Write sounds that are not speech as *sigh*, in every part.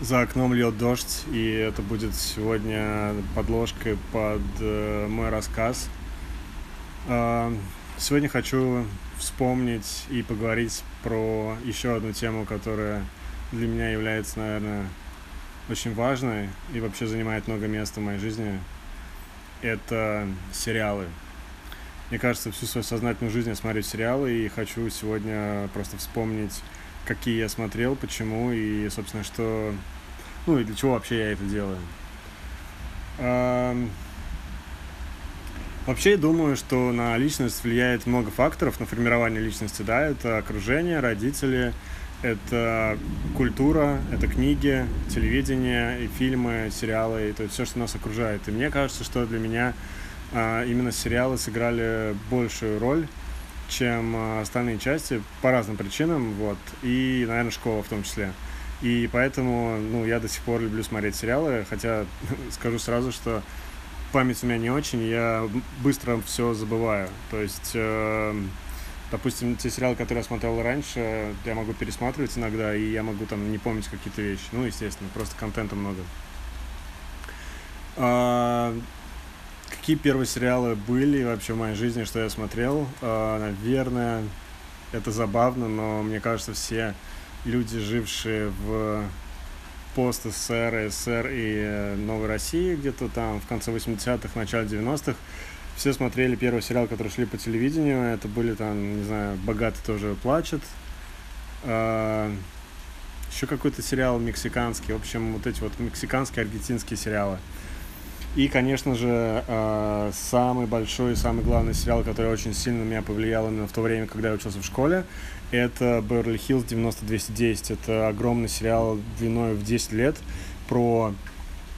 За окном льет дождь, и это будет сегодня подложкой под э, мой рассказ. Э, сегодня хочу вспомнить и поговорить про еще одну тему, которая для меня является, наверное, очень важной и вообще занимает много места в моей жизни. Это сериалы. Мне кажется, всю свою сознательную жизнь я смотрю сериалы и хочу сегодня просто вспомнить какие я смотрел, почему и, собственно, что... Ну и для чего вообще я это делаю. Вообще, я думаю, что на личность влияет много факторов на формирование личности, да, это окружение, родители, это культура, это книги, телевидение, и фильмы, сериалы, и то есть все, что нас окружает. И мне кажется, что для меня а, именно сериалы сыграли большую роль чем э, остальные части по разным причинам, вот, и, наверное, школа в том числе. И поэтому, ну, я до сих пор люблю смотреть сериалы, хотя *laughs* скажу сразу, что память у меня не очень, я быстро все забываю. То есть, э, допустим, те сериалы, которые я смотрел раньше, я могу пересматривать иногда, и я могу там не помнить какие-то вещи. Ну, естественно, просто контента много. А, какие первые сериалы были вообще в моей жизни, что я смотрел? Uh, наверное, это забавно, но мне кажется, все люди, жившие в пост СССР, СССР и э, Новой России где-то там в конце 80-х, начале 90-х, все смотрели первый сериал, который шли по телевидению. Это были там, не знаю, «Богатый тоже плачет». Uh, еще какой-то сериал мексиканский. В общем, вот эти вот мексиканские, аргентинские сериалы. И, конечно же, э, самый большой и самый главный сериал, который очень сильно на меня повлиял именно в то время, когда я учился в школе, это «Беверли Хиллз 90210». Это огромный сериал длиной в 10 лет про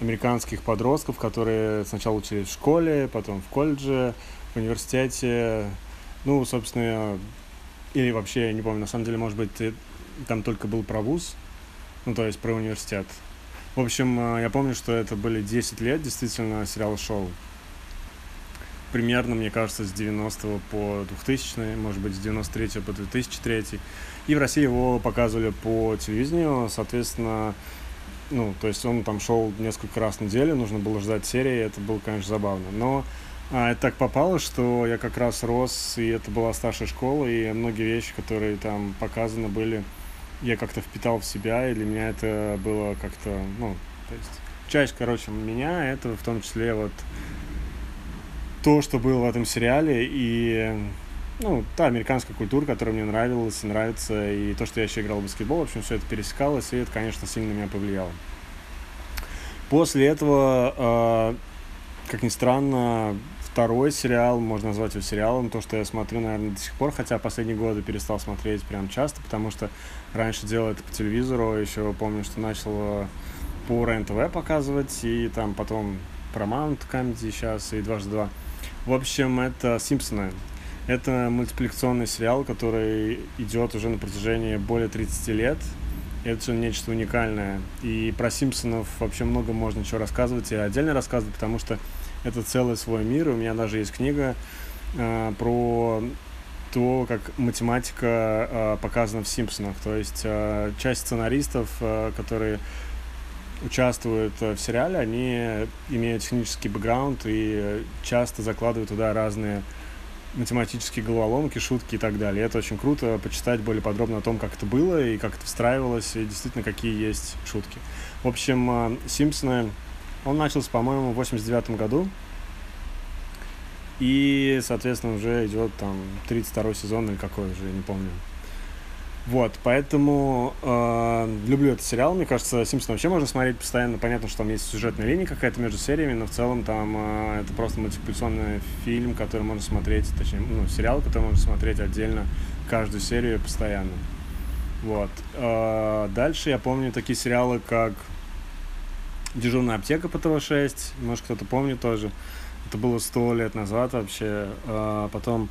американских подростков, которые сначала учились в школе, потом в колледже, в университете. Ну, собственно, или вообще, я не помню, на самом деле, может быть, там только был про вуз, ну, то есть про университет. В общем, э, я помню, что это были 10 лет, действительно, сериал шоу. Примерно, мне кажется, с 90 по 2000, может быть, с 93 по 2003. И в России его показывали по телевидению, соответственно, ну, то есть он там шел несколько раз в неделю, нужно было ждать серии, это было, конечно, забавно. Но а, это так попало, что я как раз рос, и это была старшая школа, и многие вещи, которые там показаны были, я как-то впитал в себя, и для меня это было как-то, ну, то есть часть, короче, меня, это в том числе вот то, что было в этом сериале, и, ну, та американская культура, которая мне нравилась и нравится, и то, что я еще играл в баскетбол, в общем, все это пересекалось, и это, конечно, сильно меня повлияло. После этого, э, как ни странно, второй сериал, можно назвать его сериалом, то, что я смотрю, наверное, до сих пор, хотя последние годы перестал смотреть прям часто, потому что раньше делал это по телевизору, еще помню, что начал по РЕН-ТВ показывать, и там потом Paramount Comedy сейчас, и дважды два. В общем, это «Симпсоны». Это мультипликационный сериал, который идет уже на протяжении более 30 лет. Это нечто уникальное. И про Симпсонов вообще много можно чего рассказывать и отдельно рассказывать, потому что это целый свой мир. У меня даже есть книга э, про то, как математика э, показана в «Симпсонах». То есть э, часть сценаристов, э, которые участвуют в сериале, они имеют технический бэкграунд и часто закладывают туда разные математические головоломки, шутки и так далее. Это очень круто почитать более подробно о том, как это было и как это встраивалось, и действительно, какие есть шутки. В общем, «Симпсоны» Он начался, по-моему, в 89 году. И, соответственно, уже идет там 32 сезон или какой уже, я не помню. Вот, поэтому э, люблю этот сериал. Мне кажется, Симпсон вообще можно смотреть постоянно. Понятно, что там есть сюжетная линия какая-то между сериями, но в целом там э, это просто мультипликационный фильм, который можно смотреть, точнее, ну, сериал, который можно смотреть отдельно каждую серию постоянно. Вот. Э, дальше я помню такие сериалы, как дежурная аптека по ТВ-6, может кто-то помнит тоже. Это было сто лет назад вообще. А, потом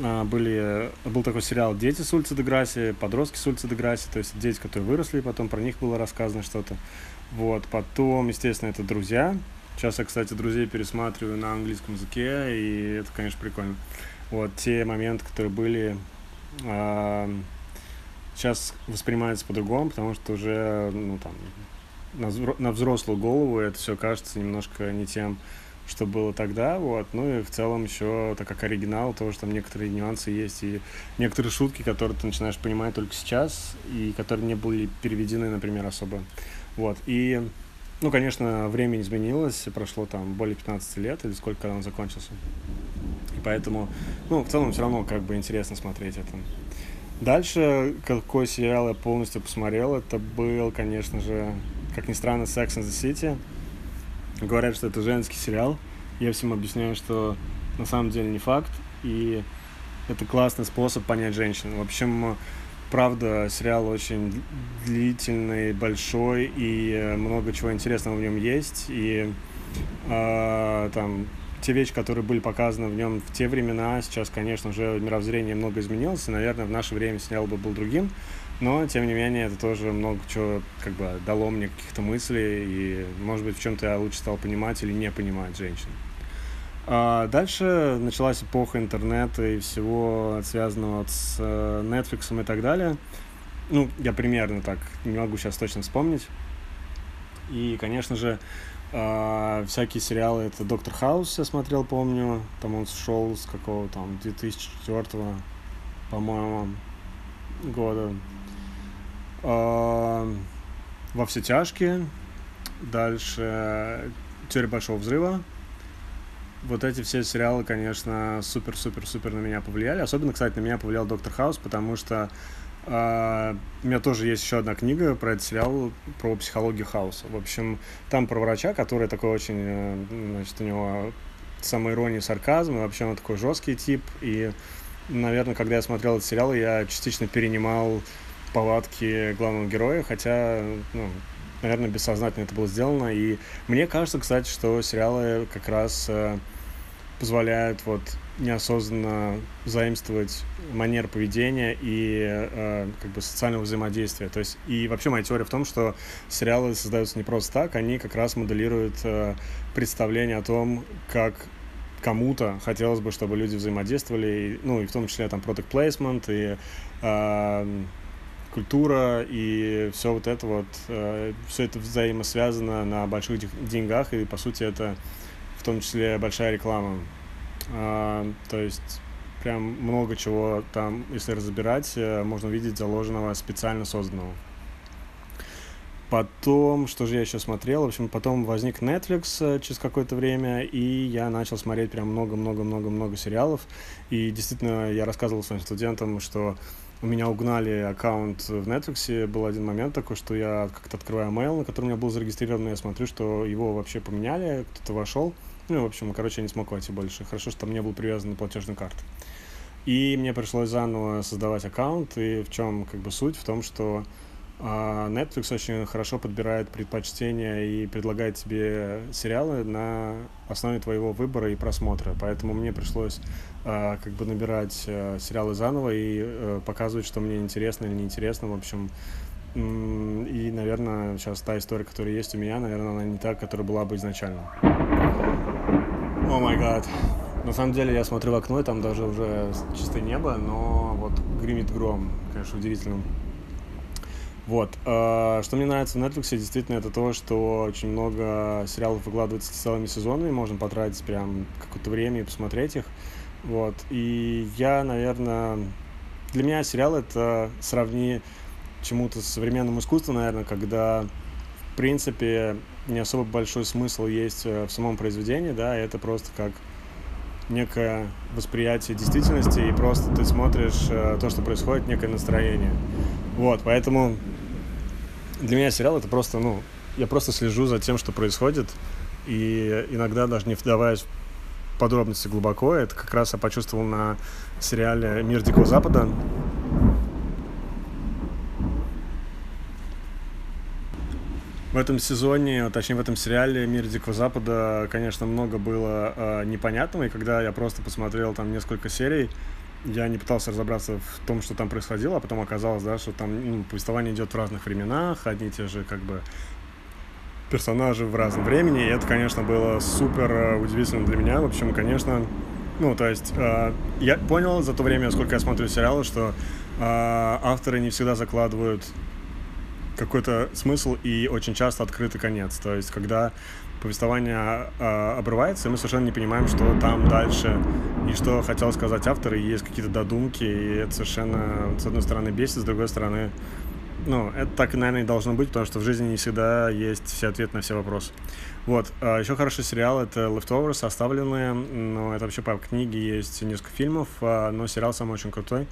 а, были, был такой сериал «Дети с улицы Деграсси», «Подростки с улицы Деграсси», то есть дети, которые выросли, потом про них было рассказано что-то. Вот, потом, естественно, это «Друзья». Сейчас я, кстати, «Друзей» пересматриваю на английском языке, и это, конечно, прикольно. Вот, те моменты, которые были, а, сейчас воспринимаются по-другому, потому что уже, ну, там, на, взрослую голову это все кажется немножко не тем, что было тогда, вот, ну и в целом еще, так как оригинал, тоже там некоторые нюансы есть, и некоторые шутки, которые ты начинаешь понимать только сейчас, и которые не были переведены, например, особо, вот, и, ну, конечно, время изменилось, прошло там более 15 лет, или сколько он закончился, и поэтому, ну, в целом все равно как бы интересно смотреть это. Дальше, какой сериал я полностью посмотрел, это был, конечно же, как ни странно, Sex and the City. Говорят, что это женский сериал. Я всем объясняю, что на самом деле не факт. И это классный способ понять женщин. В общем, правда, сериал очень длительный, большой, и много чего интересного в нем есть. И э, там те вещи, которые были показаны в нем в те времена, сейчас, конечно, уже мировоззрение много изменилось, и, наверное, в наше время сериал бы был другим, но, тем не менее, это тоже много чего как бы дало мне каких-то мыслей, и, может быть, в чем-то я лучше стал понимать или не понимать женщин. А дальше началась эпоха интернета и всего связанного с э, Netflix и так далее. Ну, я примерно так, не могу сейчас точно вспомнить. И, конечно же, а, всякие сериалы, это Доктор Хаус я смотрел, помню, там он шел с какого там 2004 по-моему, года. А, Во все тяжкие, дальше Теория Большого Взрыва. Вот эти все сериалы, конечно, супер-супер-супер на меня повлияли. Особенно, кстати, на меня повлиял Доктор Хаус, потому что Uh, у меня тоже есть еще одна книга про этот сериал, про психологию хаоса. В общем, там про врача, который такой очень, э, значит, у него самоирония, сарказм, и вообще он такой жесткий тип. И, наверное, когда я смотрел этот сериал, я частично перенимал повадки главного героя, хотя, ну, наверное, бессознательно это было сделано. И мне кажется, кстати, что сериалы как раз э, позволяют вот неосознанно заимствовать манер поведения и э, как бы социального взаимодействия. То есть и вообще моя теория в том, что сериалы создаются не просто так, они как раз моделируют э, представление о том, как кому-то хотелось бы, чтобы люди взаимодействовали, и, ну и в том числе там product placement и э, культура и все вот это вот, э, все это взаимосвязано на больших деньгах, и по сути это в том числе большая реклама. А, то есть прям много чего там, если разбирать, э, можно увидеть заложенного, специально созданного. Потом, что же я еще смотрел? В общем, потом возник Netflix э, через какое-то время, и я начал смотреть прям много-много-много-много сериалов. И действительно, я рассказывал своим студентам, что у меня угнали аккаунт в Netflix. Был один момент такой, что я как-то открываю mail, на котором у меня был зарегистрирован, и я смотрю, что его вообще поменяли, кто-то вошел. Ну, в общем, короче, я не смог войти больше. Хорошо, что там не был привязан на платежную карту. И мне пришлось заново создавать аккаунт. И в чем как бы суть? В том, что а, Netflix очень хорошо подбирает предпочтения и предлагает тебе сериалы на основе твоего выбора и просмотра. Поэтому мне пришлось а, как бы набирать а, сериалы заново и а, показывать, что мне интересно или неинтересно. В общем, и, наверное, сейчас та история, которая есть у меня, наверное, она не та, которая была бы изначально. О май гад. На самом деле я смотрю в окно, и там даже уже чистое небо, но вот гремит гром, конечно, удивительно. Вот. Что мне нравится в Netflix, действительно, это то, что очень много сериалов выкладывается целыми сезонами, можно потратить прям какое-то время и посмотреть их. Вот. И я, наверное... Для меня сериал — это сравни чему-то современному искусству, наверное, когда, в принципе, не особо большой смысл есть э, в самом произведении, да, это просто как некое восприятие действительности, и просто ты смотришь э, то, что происходит, некое настроение. Вот, поэтому для меня сериал это просто, ну, я просто слежу за тем, что происходит, и иногда даже не вдаваясь в подробности глубоко, это как раз я почувствовал на сериале «Мир Дикого Запада», в этом сезоне, точнее в этом сериале «Мир Дикого Запада», конечно, много было э, непонятного, и когда я просто посмотрел там несколько серий, я не пытался разобраться в том, что там происходило, а потом оказалось, да, что там ну, повествование идет в разных временах, одни и те же как бы персонажи в разном времени, и это, конечно, было супер э, удивительно для меня. В общем, конечно, ну, то есть э, я понял за то время, сколько я смотрю сериалы, что э, авторы не всегда закладывают какой-то смысл и очень часто открытый конец. То есть, когда повествование э, обрывается, и мы совершенно не понимаем, что там дальше и что хотел сказать автор, и есть какие-то додумки, и это совершенно, с одной стороны, бесит, с другой стороны, ну, это так, наверное, и должно быть, потому что в жизни не всегда есть все ответы на все вопросы. Вот. А еще хороший сериал — это Leftovers, Оставленные. Ну, это вообще по книге есть несколько фильмов, а, но сериал сам очень крутой.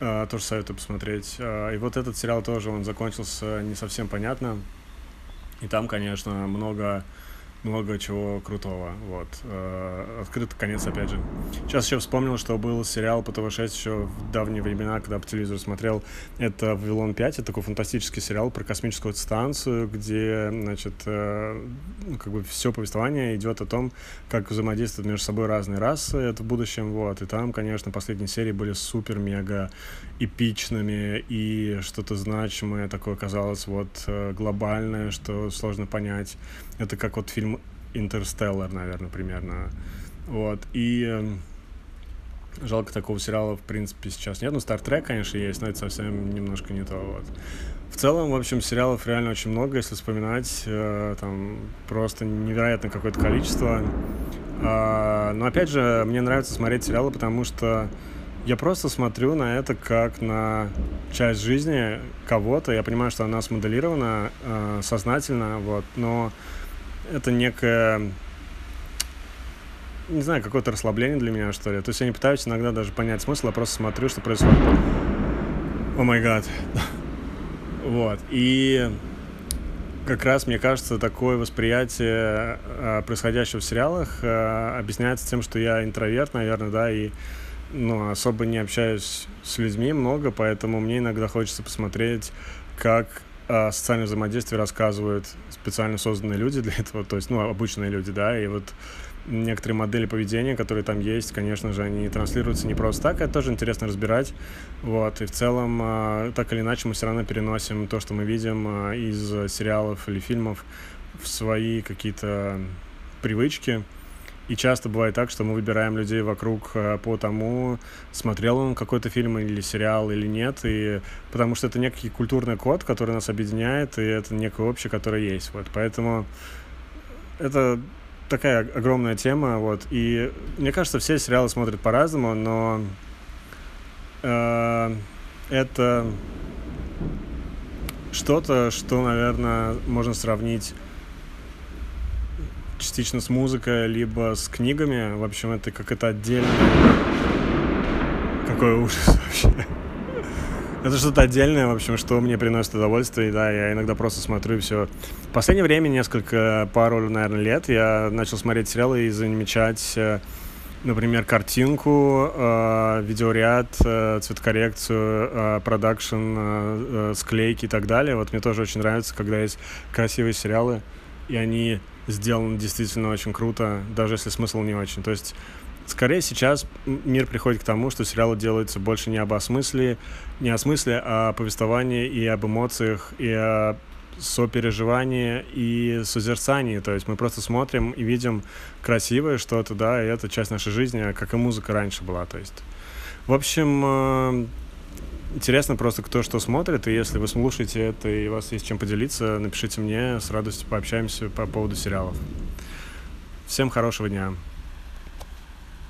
А, тоже советую посмотреть. А, и вот этот сериал тоже, он закончился не совсем понятно. И там, конечно, много много чего крутого. Вот. Э, открытый конец, опять же. Сейчас еще вспомнил, что был сериал по ТВ-6 еще в давние времена, когда по телевизору смотрел. Это «Вавилон 5». Это такой фантастический сериал про космическую станцию, где, значит, э, ну, как бы все повествование идет о том, как взаимодействуют между собой разные расы. Это в будущем, вот. И там, конечно, последние серии были супер-мега эпичными и что-то значимое такое казалось вот э, глобальное, что сложно понять. Это как вот фильм «Интерстеллар», наверное, примерно. Вот. И эм, жалко такого сериала, в принципе, сейчас нет. Ну, «Стартрек», конечно, есть, но это совсем немножко не то. Вот. В целом, в общем, сериалов реально очень много, если вспоминать. Э, там просто невероятное какое-то количество. А, но, опять же, мне нравится смотреть сериалы, потому что я просто смотрю на это как на часть жизни кого-то. Я понимаю, что она смоделирована э, сознательно, вот, но это некое не знаю, какое-то расслабление для меня, что ли. То есть я не пытаюсь иногда даже понять смысл, а просто смотрю, что происходит. О май гад. *laughs* Вот. И как раз, мне кажется, такое восприятие э, происходящего в сериалах э, объясняется тем, что я интроверт, наверное, да, и ну, особо не общаюсь с людьми много, поэтому мне иногда хочется посмотреть, как о социальном взаимодействии рассказывают специально созданные люди для этого, то есть, ну, обычные люди, да, и вот некоторые модели поведения, которые там есть, конечно же, они транслируются не просто так, это тоже интересно разбирать, вот, и в целом, а, так или иначе, мы все равно переносим то, что мы видим а, из сериалов или фильмов в свои какие-то привычки, и часто бывает так, что мы выбираем людей вокруг э, по тому, смотрел он какой-то фильм или сериал или нет, и потому что это некий культурный код, который нас объединяет, и это некое общее, которое есть. Вот, поэтому это такая огромная тема, вот, и мне кажется, все сериалы смотрят по-разному, но э, это что-то, что, наверное, можно сравнить частично с музыкой, либо с книгами. В общем, это как это отдельно. Какой ужас вообще. Это что-то отдельное, в общем, что мне приносит удовольствие, и да, я иногда просто смотрю и все. В последнее время, несколько, пару, наверное, лет, я начал смотреть сериалы и замечать, э, например, картинку, э, видеоряд, э, цветокоррекцию, э, продакшн, склейки и так далее. Вот мне тоже очень нравится, когда есть красивые сериалы, и они сделаны действительно очень круто, даже если смысл не очень. То есть скорее сейчас мир приходит к тому, что сериалы делаются больше не об осмысле, не о смысле, а о повествовании и об эмоциях, и о сопереживании и созерцании. То есть мы просто смотрим и видим красивое что-то, да, и это часть нашей жизни, как и музыка раньше была. То есть, в общем, э, Интересно просто, кто что смотрит, и если вы слушаете это и у вас есть чем поделиться, напишите мне, с радостью пообщаемся по поводу сериалов. Всем хорошего дня.